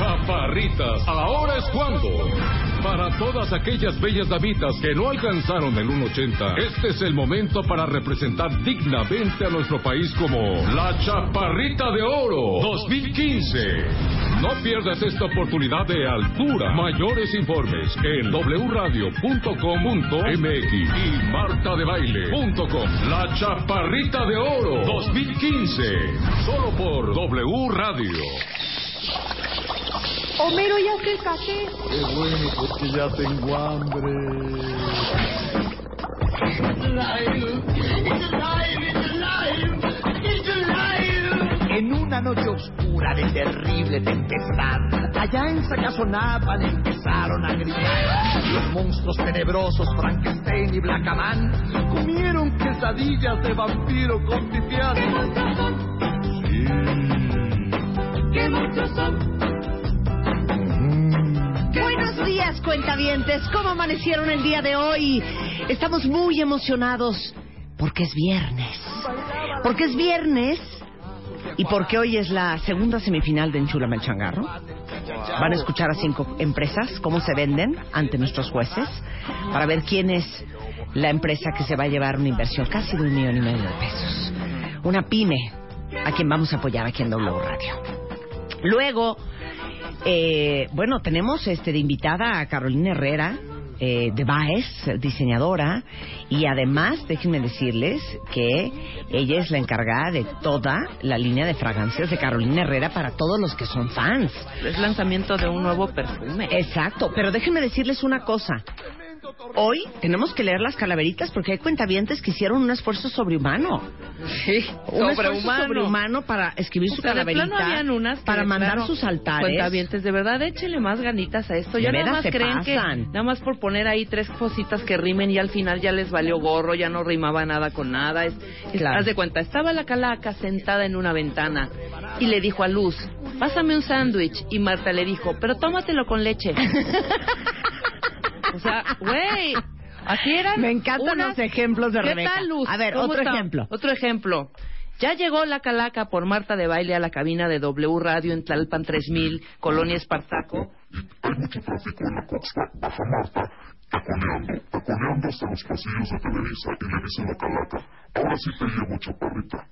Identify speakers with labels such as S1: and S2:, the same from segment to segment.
S1: Chaparritas, ahora es cuando. Para todas aquellas bellas damitas que no alcanzaron el 1.80, este es el momento para representar dignamente a nuestro país como la Chaparrita de Oro 2015. No pierdas esta oportunidad de altura. Mayores informes en wradio.com.mx y martadebaile.com. La Chaparrita de Oro 2015. Solo por W Radio.
S2: Homero, ya hace el café.
S3: Qué bueno, porque ya tengo hambre. En una noche oscura de terrible tempestad, allá en Sacazonapan empezaron a gritar. Los monstruos tenebrosos Frankenstein y Blackaman comieron quesadillas de vampiro con pipián.
S2: ¡Qué muchos son!
S4: Buenos días, cuentavientes. ¿Cómo amanecieron el día de hoy? Estamos muy emocionados porque es viernes. Porque es viernes y porque hoy es la segunda semifinal de Enchulame el. Van a escuchar a cinco empresas cómo se venden ante nuestros jueces para ver quién es la empresa que se va a llevar una inversión casi de un millón y medio de pesos. Una pyme a quien vamos a apoyar aquí en W Radio. Luego, eh, bueno, tenemos este de invitada a Carolina Herrera eh, de Baez, diseñadora, y además déjenme decirles que ella es la encargada de toda la línea de fragancias de Carolina Herrera para todos los que son fans.
S5: Es lanzamiento de un nuevo perfume.
S4: Exacto, pero déjenme decirles una cosa. Hoy tenemos que leer las calaveritas porque hay cuentavientes que hicieron un esfuerzo sobrehumano.
S5: Sí,
S4: Un esfuerzo
S5: sobrehumano.
S4: sobrehumano para escribir
S5: O
S4: su
S5: sea,
S4: calaverita,
S5: unas
S4: para mandar
S5: plano,
S4: sus altares.
S5: Cuentavientes, de verdad, échenle más ganitas a esto. Ya nada más creen
S4: pasan.
S5: que nada más por poner ahí tres cositas que rimen y al final ya les valió gorro, ya no rimaba nada con nada. Es, es-
S4: Claro.
S5: Haz de cuenta, estaba la calaca sentada en una ventana y le dijo a Luz, pásame un sándwich. Y Marta le dijo, pero tómatelo con leche. o sea, güey, así eran.
S4: Me encantan
S5: unas-
S4: los ejemplos de
S5: ¿Qué
S4: Rebeca.
S5: tal, Luz?
S4: A ver,
S5: ¿Cómo
S4: otro
S5: está?
S4: ejemplo.
S5: Otro ejemplo. Ya llegó la calaca por Marta de Baile a la cabina de W Radio en Tlalpan 3000, Colonia Espartaco.
S1: Hay mucho tráfico en la costa. Baja Marta, taconeando, taconeando hasta los pasillos de Televisa y le dice la calaca, ahora sí te llevo chaparrita.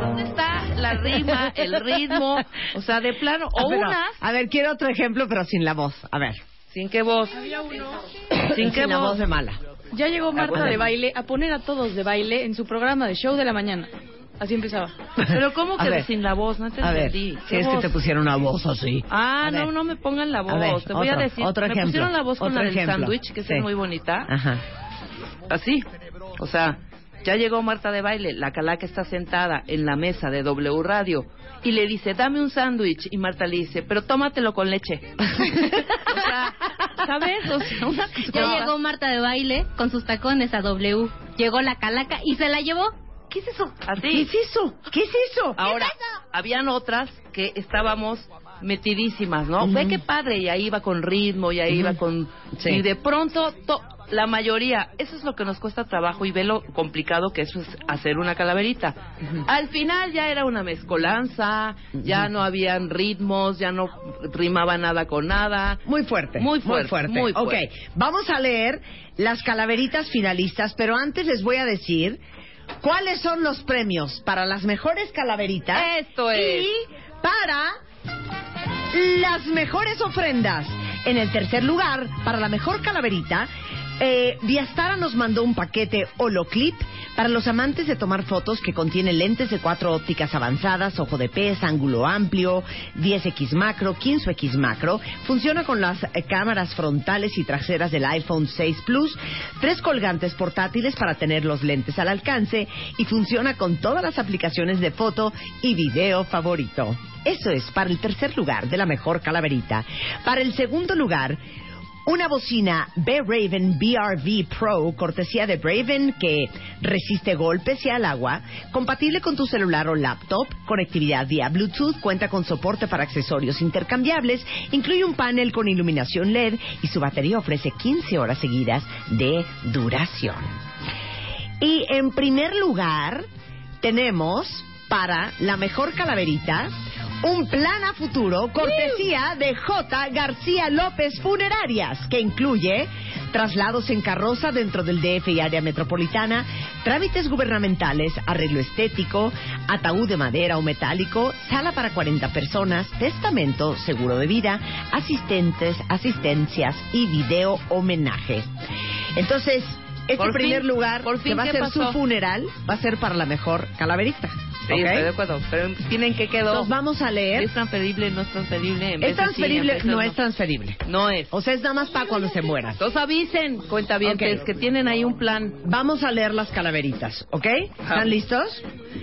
S5: ¿Dónde está la rima, el ritmo? O sea, de plano, o
S4: Ah, pero,
S5: unas
S4: A ver, quiero otro ejemplo, pero sin la voz. A ver.
S5: sin qué voz. Sin qué
S4: la voz
S5: voz.
S4: de mala.
S2: Ya llegó Marta
S4: Acuérdate.
S2: de baile a poner a todos de baile en su programa de show de la mañana. Así empezaba.
S5: Pero ¿cómo
S4: A
S5: que
S4: ver.
S5: sin la voz? No te
S4: A ver,
S5: entendí.
S4: si
S5: ¿Qué
S4: es que
S5: voz?
S4: te pusieron una voz así.
S5: Ah,
S4: A ver.
S5: no, no me pongan la voz.
S4: A ver,
S5: te voy a
S4: otro,
S5: decir.
S4: otro
S5: me
S4: ejemplo,
S5: pusieron la voz con
S4: otro
S5: la del
S4: ejemplo.
S5: sándwich, que
S4: Sí.
S5: es muy bonita.
S4: Ajá.
S5: Así. O sea, ya llegó Marta de baile, la calaca está sentada en la mesa de W Radio y le dice, dame un sándwich. Y Marta le dice, pero tómatelo con leche. o sea, ¿sabes? O sea, una
S6: Ya llegó Marta de baile con sus tacones a W. Llegó la calaca y se la llevó. ¿Qué es eso?
S4: ¿Qué
S5: Así.
S4: es eso? ¿Qué es eso?
S5: Ahora, habían otras que estábamos metidísimas, ¿no? Ve qué padre, y ahí iba con ritmo, y ahí iba con...
S4: Sí.
S5: Y de pronto, to- la mayoría, eso es lo que nos cuesta trabajo y ve lo complicado que eso es hacer una calaverita. Al final ya era una mezcolanza, ya no habían ritmos, ya no rimaba nada con nada.
S4: Muy fuerte.
S5: Muy fuerte, muy
S4: Ok,
S5: fuerte.
S4: vamos a leer las calaveritas finalistas, pero antes les voy a decir cuáles son los premios para las mejores calaveritas.
S5: Esto es.
S4: Y para las mejores ofrendas. En el tercer lugar, para la mejor calaverita, eh, Diastara nos mandó un paquete Holoclip para los amantes de tomar fotos que contiene lentes de cuatro ópticas avanzadas, ojo de pez, ángulo amplio, 10x macro, 15x macro. Funciona con las eh, cámaras frontales y traseras del iPhone 6 Plus, tres colgantes portátiles para tener los lentes al alcance y funciona con todas las aplicaciones de foto y video favorito. Eso es para el tercer lugar de la mejor calaverita. Para el segundo lugar, una bocina B-Raven BRV Pro, cortesía de Braven, que resiste golpes y al agua, compatible con tu celular o laptop, conectividad vía Bluetooth, cuenta con soporte para accesorios intercambiables, incluye un panel con iluminación LED y su batería ofrece 15 horas seguidas de duración. Y en primer lugar, tenemos para la mejor calaverita un plan a futuro cortesía de J. García López Funerarias, que incluye traslados en carroza dentro del DF y área metropolitana, trámites gubernamentales, arreglo estético, ataúd de madera o metálico, sala para 40 personas, testamento, seguro de vida, asistentes, asistencias y video homenaje. Entonces, este
S5: Por
S4: primer
S5: fin,
S4: lugar,
S5: por fin,
S4: que va a
S5: ¿qué
S4: ser
S5: pasó?
S4: su funeral, va a ser para la mejor calaverita.
S5: Sí,
S4: ¿ok?
S5: estoy de acuerdo. Pero tienen que quedó.
S4: Entonces vamos a leer.
S5: ¿Es transferible? ¿No es transferible? En
S4: ¿Es
S5: veces sí, en
S4: transferible? no es transferible.
S5: No es.
S4: O sea, es nada más para cuando se mueran.
S5: Entonces avisen, cuentavientes,
S4: Ok.
S5: que tienen ahí un plan.
S4: Vamos a leer las calaveritas, ¿ok? ¿Están listos?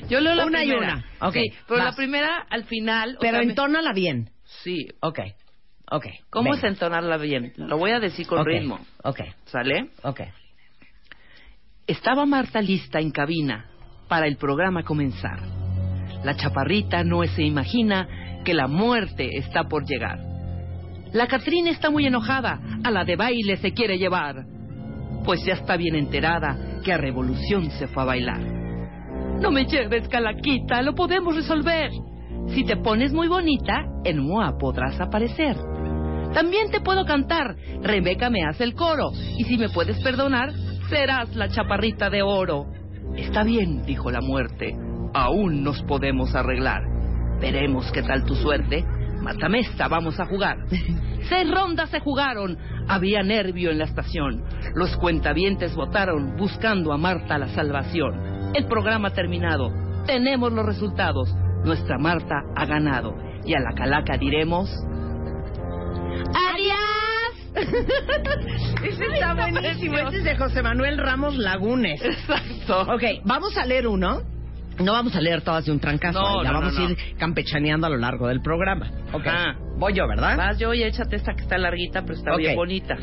S5: Yo leo la
S4: Una y
S5: primera.
S4: una. Ok,
S5: Sí, pero
S4: vas.
S5: la primera al final. o
S4: Pero
S5: sea, me-
S4: entónala bien.
S5: Sí.
S4: Ok, ok.
S5: ¿Cómo
S4: venga.
S5: es entonarla bien? Lo voy a decir con ritmo.
S4: Ok,
S5: ¿Sale?
S4: ok.
S5: Estaba Marta lista en cabina para el programa comenzar. La chaparrita no se imagina que la muerte está por llegar. La Catrina está muy enojada, a la de baile se quiere llevar, pues ya está bien enterada que a Revolución se fue a bailar. No me lleves, Calaquita, lo podemos resolver. Si te pones muy bonita, en MOA podrás aparecer. También te puedo cantar, Rebeca me hace el coro, y si me puedes perdonar, serás la chaparrita de oro. Está bien, dijo la muerte, aún nos podemos arreglar. Veremos qué tal tu suerte. Matamesta, vamos a jugar. Seis rondas se jugaron, había nervio en la estación. Los cuentavientes votaron buscando a Marta la salvación. El programa ha terminado, tenemos los resultados. Nuestra Marta ha ganado. Y a la calaca diremos... ¡Adiós!
S4: Ese está buenísimo. Este es de José Manuel Ramos Lagunes.
S5: Exacto.
S4: Ok, vamos a leer uno. No vamos a leer todas de un trancazo.
S5: No,
S4: ¿eh? ya
S5: no,
S4: vamos
S5: no,
S4: a ir campechaneando a lo largo del programa. Ok.
S5: Ah.
S4: Voy yo, ¿verdad?
S5: Vas yo y échate esta que está larguita, pero está
S4: Ok.
S5: bien bonita.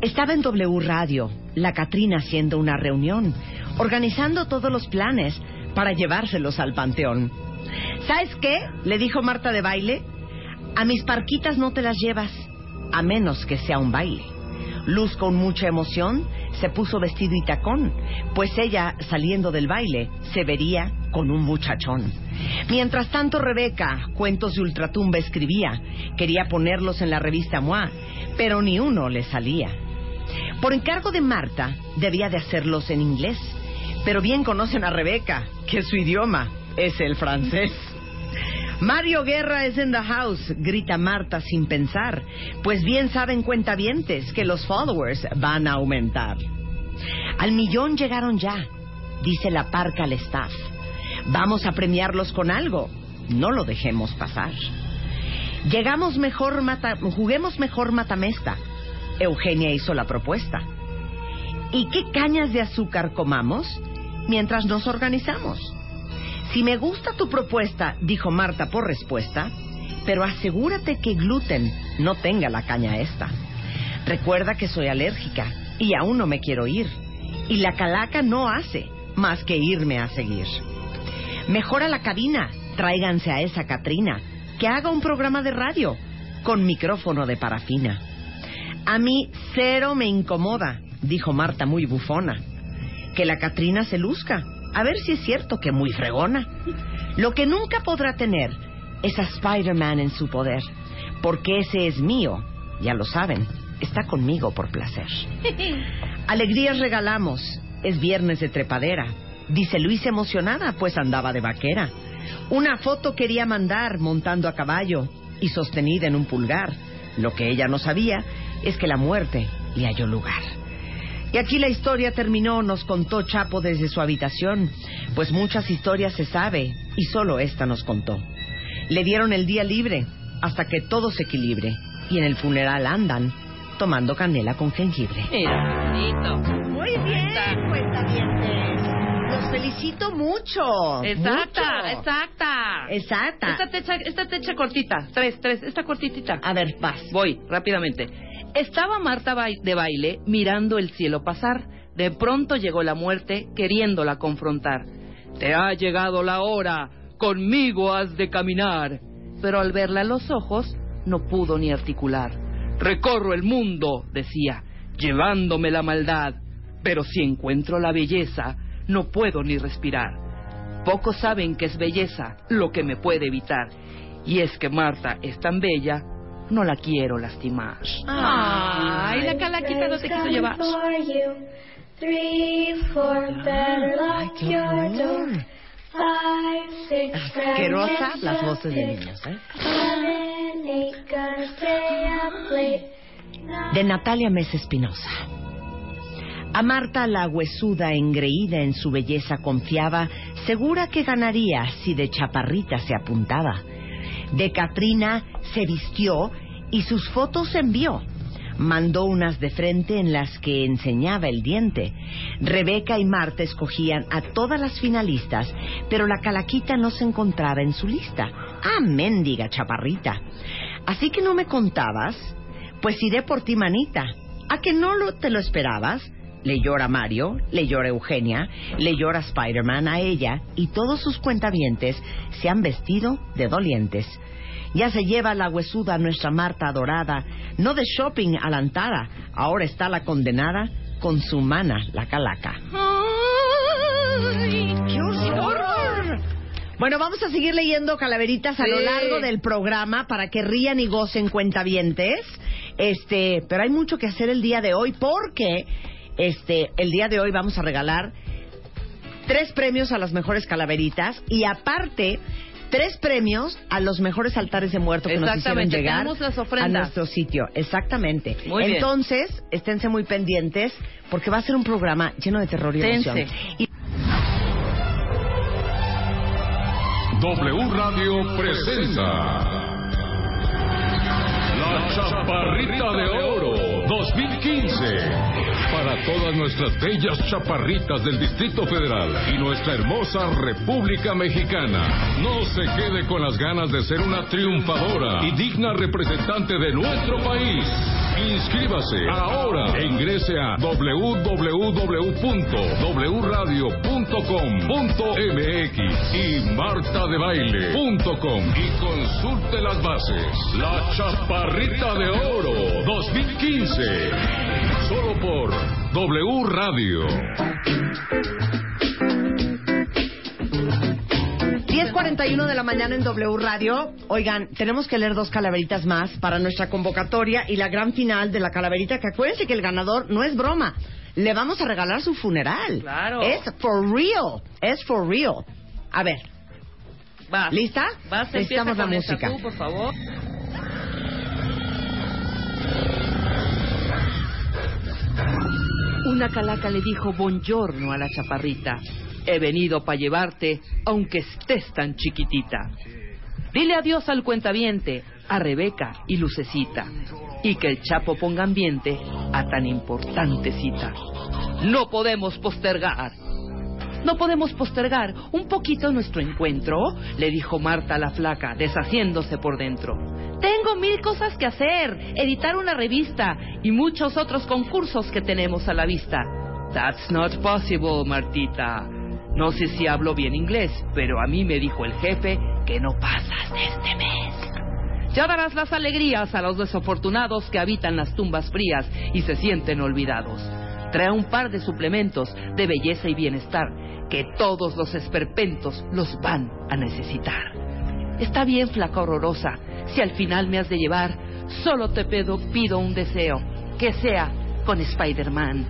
S4: Estaba en W Radio, la Catrina haciendo una reunión, organizando todos los planes para llevárselos al panteón. ¿Sabes qué? Le dijo Marta de baile. A mis parquitas no te las llevas, a menos que sea un baile. Luz con mucha emoción se puso vestido y tacón, pues ella, saliendo del baile, se vería con un muchachón. Mientras tanto, Rebeca, cuentos de ultratumba escribía, quería ponerlos en la revista MOA, pero ni uno le salía. Por encargo de Marta, debía de hacerlos en inglés, pero bien conocen a Rebeca, que su idioma es el francés. Mario Guerra es en the house, grita Marta sin pensar, pues bien saben cuentavientes que los followers van a aumentar. Al millón llegaron ya, dice la parca al staff. Vamos a premiarlos con algo, no lo dejemos pasar. Llegamos mejor, mata, juguemos mejor matamesta. Eugenia hizo la propuesta. ¿Y qué cañas de azúcar comamos mientras nos organizamos? Si me gusta tu propuesta, dijo Marta por respuesta, pero asegúrate que gluten no tenga la caña esta. Recuerda que soy alérgica y aún no me quiero ir. Y la calaca no hace más que irme a seguir. Mejora la cabina, tráiganse a esa Catrina, que haga un programa de radio con micrófono de parafina. A mí cero me incomoda, dijo Marta muy bufona. Que la Catrina se luzca, a ver si es cierto que muy fregona. Lo que nunca podrá tener es a Spider-Man en su poder, porque ese es mío, ya lo saben, está conmigo por placer. Alegrías regalamos, es viernes de trepadera, dice Luis emocionada, pues andaba de vaquera. Una foto quería mandar montando a caballo y sostenida en un pulgar. Lo que ella no sabía es que la muerte le halló lugar. Y aquí la historia terminó, nos contó Chapo desde su habitación, pues muchas historias se sabe y solo esta nos contó. Le dieron el día libre hasta que todo se equilibre y en el funeral andan tomando canela con jengibre.
S5: Mira, bonito.
S4: Muy bien, cuentavientes. Los felicito mucho.
S5: Exacta,
S4: mucho.
S5: exacta.
S4: Exacta.
S5: Esta techa, esta techa cortita. Tres, tres, esta cortitita.
S4: A ver, vas.
S5: Voy, rápidamente. Estaba Marta de baile mirando el cielo pasar. De pronto llegó la muerte queriéndola confrontar. Te ha llegado la hora, conmigo has de caminar. Pero al verla a los ojos, no pudo ni articular. Recorro el mundo, decía, llevándome la maldad. Pero si encuentro la belleza, no puedo ni respirar. Pocos saben que es belleza lo que me puede evitar. Y es que Marta es tan bella, no la quiero lastimar. Ay, la calaquita no te quiso llevar.
S4: Qué horror.
S7: eight,
S4: las voces de niños, ¿eh? De Natalia Mesa Espinosa. A Marta la huesuda, engreída en su belleza, confiaba, segura que ganaría si de chaparrita se apuntaba. De Catrina se vistió y sus fotos envió. Mandó unas de frente en las que enseñaba el diente. Rebeca y Marta escogían a todas las finalistas, pero la calaquita no se encontraba en su lista. Ah, mendiga chaparrita. Así que no me contabas, pues iré por ti, manita. ¿A que no lo, te lo esperabas? Le llora Mario, le llora Eugenia, le llora Spider-Man a ella y todos sus cuentavientes se han vestido de dolientes. Ya se lleva la huesuda nuestra Marta adorada, no de shopping a la antara, ahora está la condenada con su mana, la calaca. ¡Qué horror! Bueno, vamos a seguir leyendo calaveritas a lo largo del programa para que rían y gocen cuentavientes. Este, pero hay mucho que hacer el día de hoy porque este, el día de hoy vamos a regalar tres premios a las mejores calaveritas y aparte tres premios a los mejores altares de muerto que nos hicieron llegar
S5: las
S4: a nuestro sitio. Exactamente.
S5: Muy bien.
S4: Entonces, esténse muy pendientes porque va a ser un programa lleno de terror y
S5: Tense.
S4: emoción. Y
S1: W Radio presenta La Chaparrita de Oro 2015 para todas nuestras bellas chaparritas del Distrito Federal y nuestra hermosa República Mexicana. No se quede con las ganas de ser una triunfadora y digna representante de nuestro país. Inscríbase ahora e ingrese a www.wradio.com.mx y martadebaile.com y consulte las bases. La Chaparrita de Oro 2015. Solo por W Radio.
S4: 10.41 de la mañana en W Radio. Oigan, tenemos que leer dos calaveritas más para nuestra convocatoria y la gran final de la calaverita, que acuérdense que el ganador no es broma. Le vamos a regalar su funeral.
S5: Claro.
S4: Es for real. Es for real. A ver,
S5: Vas.
S4: ¿lista?
S5: Vas, empieza
S4: Necesitamos la música.
S5: tú, por favor. Una calaca le dijo buongiorno a la chaparrita. He venido para llevarte, aunque estés tan chiquitita. Dile adiós al cuentaviente, a Rebeca y Lucecita, y que el Chapo ponga ambiente a tan importante cita. No podemos postergar. No podemos postergar un poquito nuestro encuentro, le dijo Marta la flaca, deshaciéndose por dentro. Tengo mil cosas que hacer, editar una revista y muchos otros concursos que tenemos a la vista. That's not possible, Martita. No sé si hablo bien inglés, pero a mí me dijo el jefe que no pasas de este mes. Ya darás las alegrías a los desafortunados que habitan las tumbas frías y se sienten olvidados. Trae un par de suplementos de belleza y bienestar que todos los esperpentos los van a necesitar. Está bien, flaca horrorosa, si al final me has de llevar, solo te pido, pido un deseo, que sea con Spider-Man.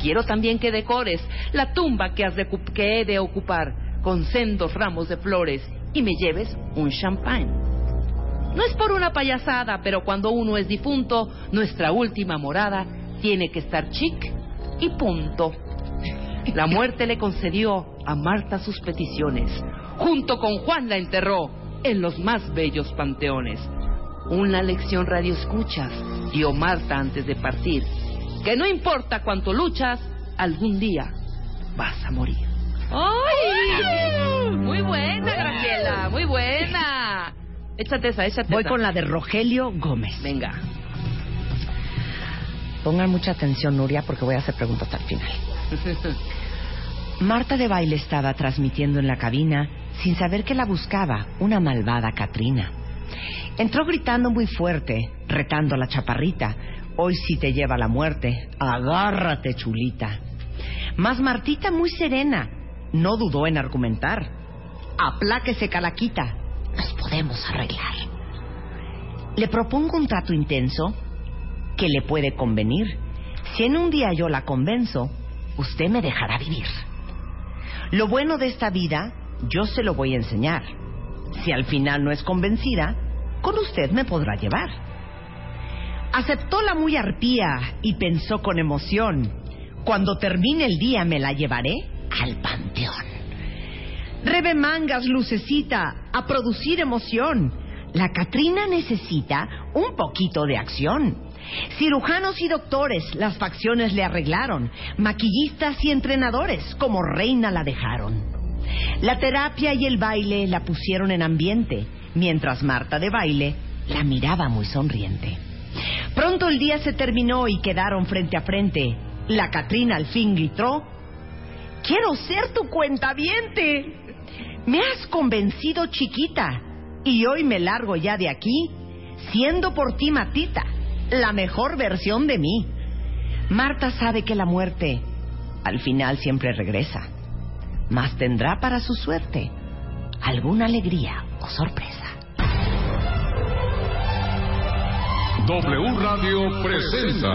S5: Quiero también que decores la tumba que, has que he de ocupar con sendos ramos de flores y me lleves un champán. No es por una payasada, pero cuando uno es difunto, nuestra última morada tiene que estar chic y punto. La muerte le concedió a Marta sus peticiones. Junto con Juan la enterró en los más bellos panteones. Una lección radio escuchas, dio Marta antes de partir. Que no importa cuánto luchas, algún día vas a morir. ¡Ay! Muy buena, Graciela, muy buena. Échate esa, échate
S4: Voy
S5: esa.
S4: con la de Rogelio Gómez.
S5: Venga.
S4: Pongan mucha atención, Nuria, porque voy a hacer preguntas al final. Marta de baile estaba transmitiendo en la cabina sin saber que la buscaba una malvada Catrina. Entró gritando muy fuerte, retando a la chaparrita. Hoy sí te lleva la muerte. Agárrate, chulita. Mas Martita, muy serena, no dudó en argumentar. Apláquese, calaquita. Nos podemos arreglar. Le propongo un trato intenso que le puede convenir. Si en un día yo la convenzo, usted me dejará vivir. Lo bueno de esta vida, yo se lo voy a enseñar. Si al final no es convencida, con usted me podrá llevar. Aceptó la muy arpía y pensó con emoción, cuando termine el día me la llevaré al panteón. Rebe mangas, lucecita, a producir emoción. La Catrina necesita un poquito de acción. Cirujanos y doctores las facciones le arreglaron. Maquillistas y entrenadores como reina la dejaron. La terapia y el baile la pusieron en ambiente, mientras Marta de baile la miraba muy sonriente. Pronto el día se terminó y quedaron frente a frente. La Catrina al fin gritó, Quiero ser tu cuentaviente. Me has convencido, chiquita, y hoy me largo ya de aquí, siendo por ti matita, la mejor versión de mí. Marta sabe que la muerte al final siempre regresa, mas tendrá para su suerte alguna alegría o sorpresa.
S1: W Radio presenta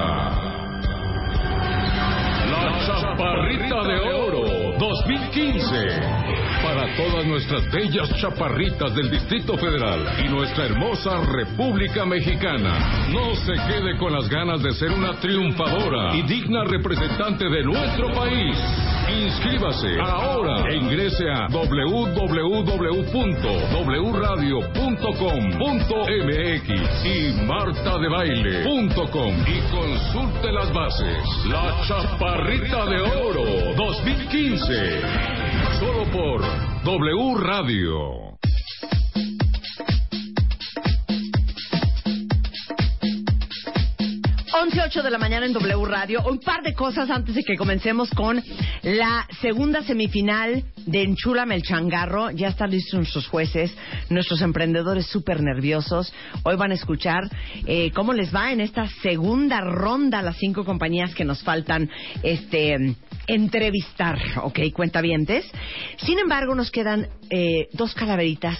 S1: La Chaparrita de Oro 2015 para todas nuestras bellas chaparritas del Distrito Federal y nuestra hermosa República Mexicana. No se quede con las ganas de ser una triunfadora y digna representante de nuestro país. Inscríbase ahora e ingrese a www.wradio.com.mx y martadebaile.com y consulte las bases. La Chaparrita de Oro 2015. Por W Radio.
S4: 11.08 de la mañana en W Radio. Un par de cosas antes de que comencemos con la segunda semifinal de Enchúlame el Changarro. Ya están listos nuestros jueces, nuestros emprendedores súper nerviosos. Hoy van a escuchar eh, cómo les va en esta segunda ronda las cinco compañías que nos faltan este entrevistar, ¿ok? Cuentavientes. Sin embargo, nos quedan eh, dos calaveritas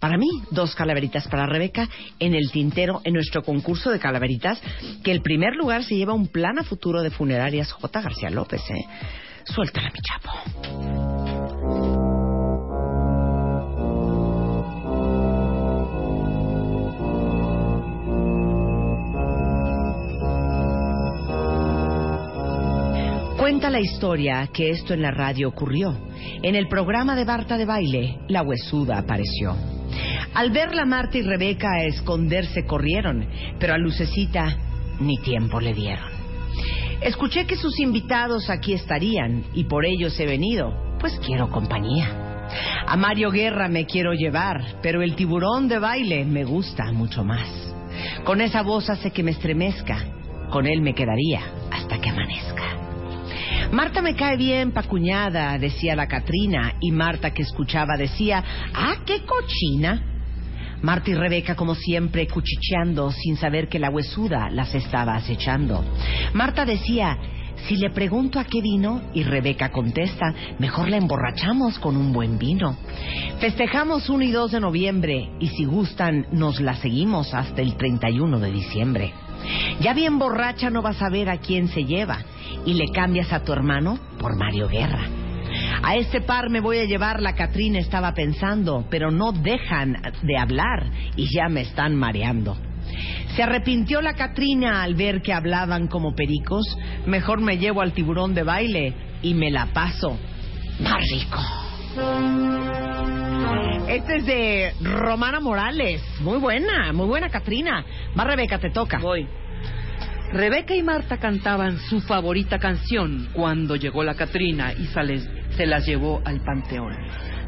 S4: para mí, dos calaveritas para Rebeca en el tintero en nuestro concurso de calaveritas, que el primer lugar se lleva un plan a futuro de funerarias J. García López, ¿eh? Suéltala, mi chapo. Cuenta la historia que esto en la radio ocurrió. En el programa de Barta de baile, la huesuda apareció. Al verla Marta y Rebeca a esconderse corrieron, pero a Lucecita ni tiempo le dieron. Escuché que sus invitados aquí estarían y por ellos he venido, pues quiero compañía. A Mario Guerra me quiero llevar, pero el tiburón de baile me gusta mucho más. Con esa voz hace que me estremezca, con él me quedaría hasta que amanezca. Marta me cae bien, pacuñada, decía la Catrina, y Marta que escuchaba decía, ¡ah, qué cochina! Marta y Rebeca, como siempre, cuchicheando, sin saber que la huesuda las estaba acechando. Marta decía, si le pregunto a qué vino, y Rebeca contesta, mejor la emborrachamos con un buen vino. Festejamos 1 y 2 de noviembre, y si gustan, nos la seguimos hasta el 31 de diciembre. Ya bien borracha no vas a ver a quién se lleva, y le cambias a tu hermano por Mario Guerra. A este par me voy a llevar, la Catrina estaba pensando, pero no dejan de hablar y ya me están mareando. Se arrepintió la Catrina al ver que hablaban como pericos. Mejor me llevo al tiburón de baile y me la paso más rico. Este es de Romana Morales. Muy buena, muy buena Catrina. Va Rebeca, te toca.
S5: Voy. Rebeca y Marta cantaban su favorita canción cuando llegó la Catrina y se las llevó al panteón.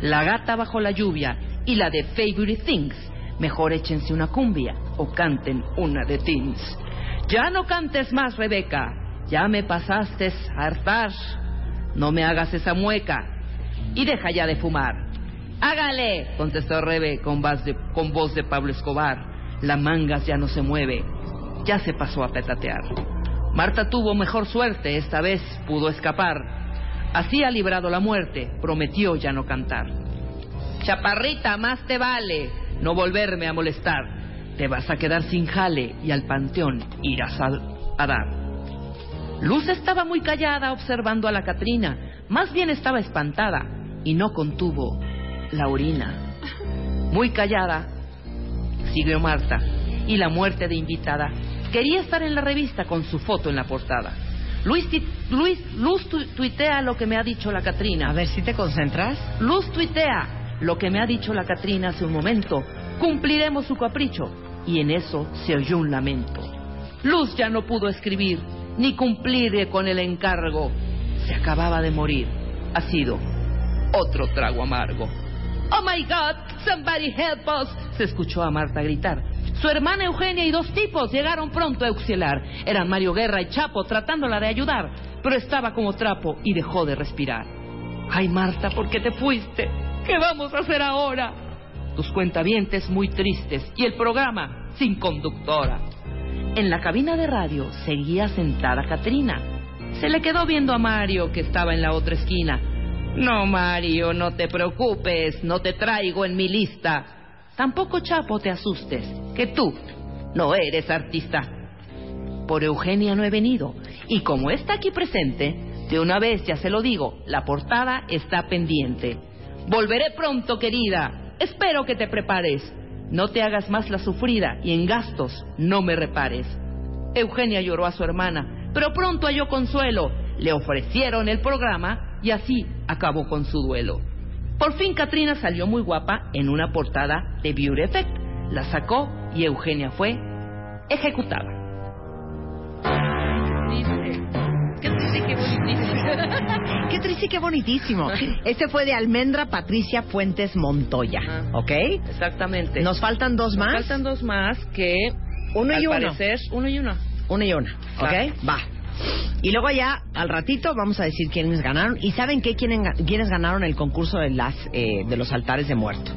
S5: La gata bajo la lluvia y la de Favorite Things. Mejor échense una cumbia o canten una de Teens. Ya no cantes más, Rebeca. Ya me pasaste a hartar. No me hagas esa mueca. Y deja ya de fumar. Hágale, contestó Rebe con voz, de, con voz de Pablo Escobar. La mangas ya no se mueve. Ya se pasó a petatear. Marta tuvo mejor suerte, esta vez pudo escapar. Así ha librado la muerte, prometió ya no cantar. Chaparrita, más te vale no volverme a molestar. Te vas a quedar sin jale y al panteón irás a, a dar. Luz estaba muy callada observando a la Catrina, más bien estaba espantada y no contuvo la orina. Muy callada, siguió Marta, y la muerte de invitada quería estar en la revista con su foto en la portada. Luis, Luis, Luz tu- tuitea lo que me ha dicho la Catrina.
S4: A ver si te concentras.
S5: Luz tuitea lo que me ha dicho la Catrina hace un momento. Cumpliremos su capricho. Y en eso se oyó un lamento. Luz ya no pudo escribir, ni cumplir con el encargo. Se acababa de morir. Ha sido otro trago amargo. Oh my God, somebody help us, se escuchó a Marta gritar. Su hermana Eugenia y dos tipos llegaron pronto a auxiliar. Eran Mario Guerra y Chapo tratándola de ayudar, pero estaba como trapo y dejó de respirar. Ay, Marta, ¿por qué te fuiste? ¿Qué vamos a hacer ahora? Tus cuentavientes muy tristes y el programa sin conductora. En la cabina de radio seguía sentada Catrina. Se le quedó viendo a Mario, que estaba en la otra esquina. No, Mario, no te preocupes, no te traigo en mi lista. Tampoco, Chapo, te asustes, que tú no eres artista. Por Eugenia no he venido, y como está aquí presente, de una vez ya se lo digo, la portada está pendiente. Volveré pronto, querida. Espero que te prepares. No te hagas más la sufrida y en gastos no me repares. Eugenia lloró a su hermana, pero pronto halló consuelo. Le ofrecieron el programa y así acabó con su duelo. Por fin Katrina salió muy guapa en una portada de Beauty Effect. La sacó y Eugenia fue ejecutada.
S2: Qué triste, qué bonitísimo.
S4: Qué triste y qué bonitísimo. Este fue de Almendra Patricia Fuentes Montoya, ¿ok?
S5: Exactamente.
S4: Nos faltan dos
S5: Nos
S4: más.
S5: faltan dos más que
S4: Uno y
S5: al
S4: uno.
S5: parecer uno y uno.
S4: Una y una, ¿ok?
S5: Claro.
S4: Va. Y luego ya, al ratito, vamos a decir quiénes ganaron. ¿Y saben qué? ¿Quiénes, quiénes ganaron el concurso de, las, eh, de los altares de muerto?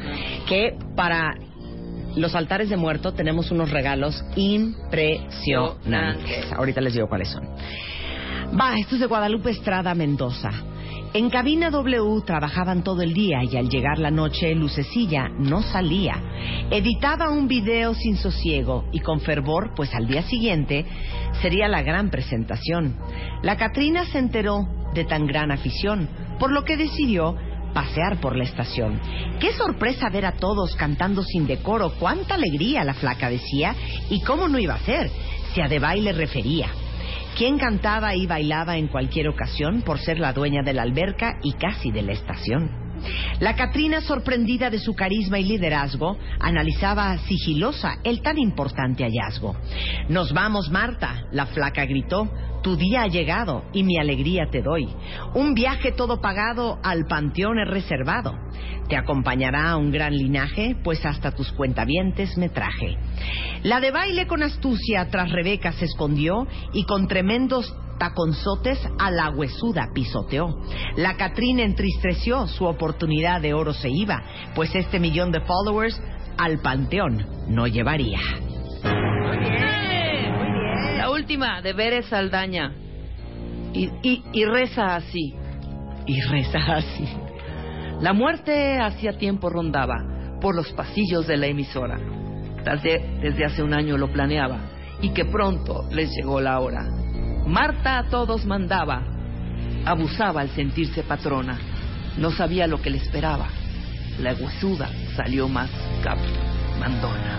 S4: Que para los altares de muerto tenemos unos regalos impresionantes. Ahorita les digo cuáles son. Va, esto es de Guadalupe Estrada Mendoza. En cabina W trabajaban todo el día y al llegar la noche Lucecilla no salía. Editaba un video sin sosiego y con fervor, pues al día siguiente sería la gran presentación. La Catrina se enteró de tan gran afición, por lo que decidió pasear por la estación. Qué sorpresa ver a todos cantando sin decoro, cuánta alegría la flaca decía y cómo no iba a ser, si a de baile refería. Quien cantaba y bailaba en cualquier ocasión por ser la dueña de la alberca y casi de la estación. La Catrina, sorprendida de su carisma y liderazgo, analizaba sigilosa el tan importante hallazgo. Nos vamos, Marta, la flaca gritó. Tu día ha llegado y mi alegría te doy. Un viaje todo pagado al panteón es reservado. Te acompañará un gran linaje, pues hasta tus cuentavientes me traje. La de baile con astucia tras Rebeca se escondió y con tremendos taconzotes a la huesuda pisoteó. La Catrina entristeció, su oportunidad de oro se iba, pues este millón de followers al panteón no llevaría.
S5: Última, de Veres Saldaña. Y, y, y reza así.
S4: Y reza así.
S5: La muerte hacía tiempo rondaba por los pasillos de la emisora. Desde, desde hace un año lo planeaba y que pronto les llegó la hora. Marta a todos mandaba, abusaba al sentirse patrona, no sabía lo que le esperaba. La huesuda salió más cap mandona.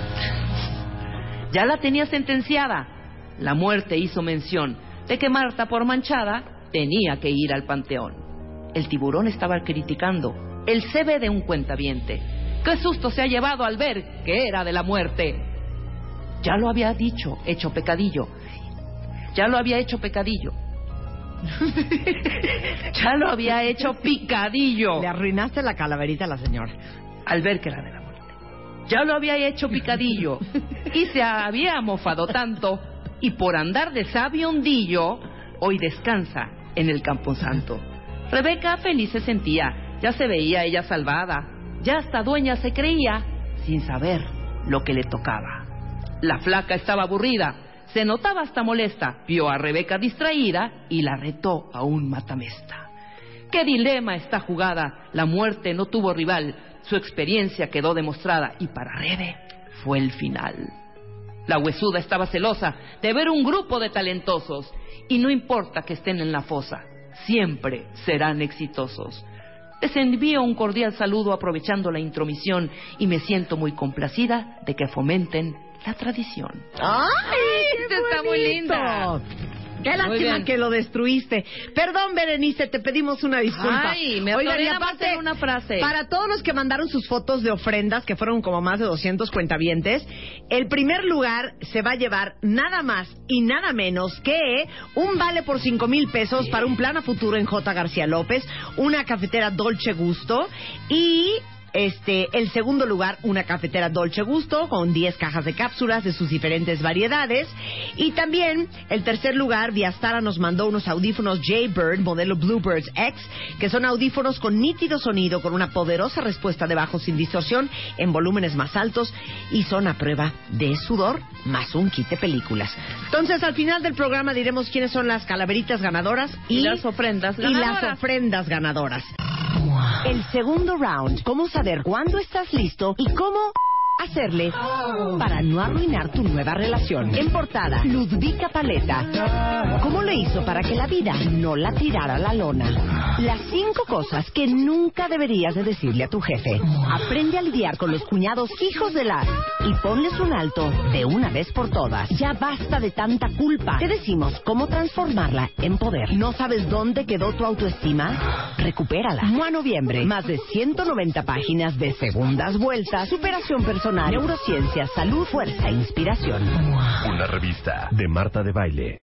S5: Ya la tenía sentenciada. La muerte hizo mención de que Marta, por manchada, tenía que ir al panteón. El tiburón estaba criticando el CB de un cuentaviente. ¡Qué susto se ha llevado al ver que era de la muerte! Ya lo había dicho, hecho pecadillo. Ya lo había hecho pecadillo. ya lo había hecho picadillo.
S4: Le arruinaste la calaverita a la señora.
S5: Al ver que era de la muerte. Ya lo había hecho picadillo. y se había mofado tanto. Y por andar de sabiondillo, hoy descansa en el camposanto. Rebeca feliz se sentía. Ya se veía ella salvada. Ya hasta dueña se creía, sin saber lo que le tocaba. La flaca estaba aburrida, se notaba hasta molesta, vio a Rebeca distraída y la retó a un matamesta. ¡Qué dilema esta jugada! La muerte no tuvo rival, su experiencia quedó demostrada y para Rebe fue el final. La huesuda estaba celosa de ver un grupo de talentosos y no importa que estén en la fosa, siempre serán exitosos. Les envío un cordial saludo aprovechando la intromisión y me siento muy complacida de que fomenten la tradición.
S4: ¡Ay!
S5: Esta está muy linda.
S4: Qué lástima que lo destruiste. Perdón, Berenice, te pedimos una disculpa.
S5: Ay, me
S4: Oigan, y aparte,
S5: una frase.
S4: Para todos los que mandaron sus fotos de ofrendas, que fueron como más de 200 cuentavientes, el primer lugar se va a llevar nada más y nada menos que un vale por 5 mil pesos para un plan a futuro en J. García López, una cafetera Dolce Gusto y este, el segundo lugar, una cafetera Dolce Gusto con 10 cajas de cápsulas de sus diferentes variedades. Y también, el tercer lugar, Viastara nos mandó unos audífonos Jaybird, modelo Bluebirds X, que son audífonos con nítido sonido, con una poderosa respuesta de bajo sin distorsión, en volúmenes más altos y son a prueba de sudor, más un kit de películas. Entonces, al final del programa diremos quiénes son las calaveritas ganadoras y,
S5: Y las ofrendas
S4: y las
S5: ganadoras.
S4: ofrendas ganadoras. El segundo round, cómo saber cuándo estás listo y cómo hacerle para no arruinar tu nueva relación. En portada, Ludvika Paleta. ¿Cómo le hizo para que la vida no la tirara a la lona? Las cinco cosas que nunca deberías de decirle a tu jefe. Aprende a lidiar con los cuñados hijos de la y ponles un alto de una vez por todas. Ya basta de tanta culpa. Te decimos cómo transformarla en poder. ¿No sabes dónde quedó tu autoestima? Recupérala. Mua Noviembre. Más de 190 páginas de segundas vueltas, superación personal, neurociencia, salud, fuerza e inspiración.
S8: Una revista de Marta de Baile.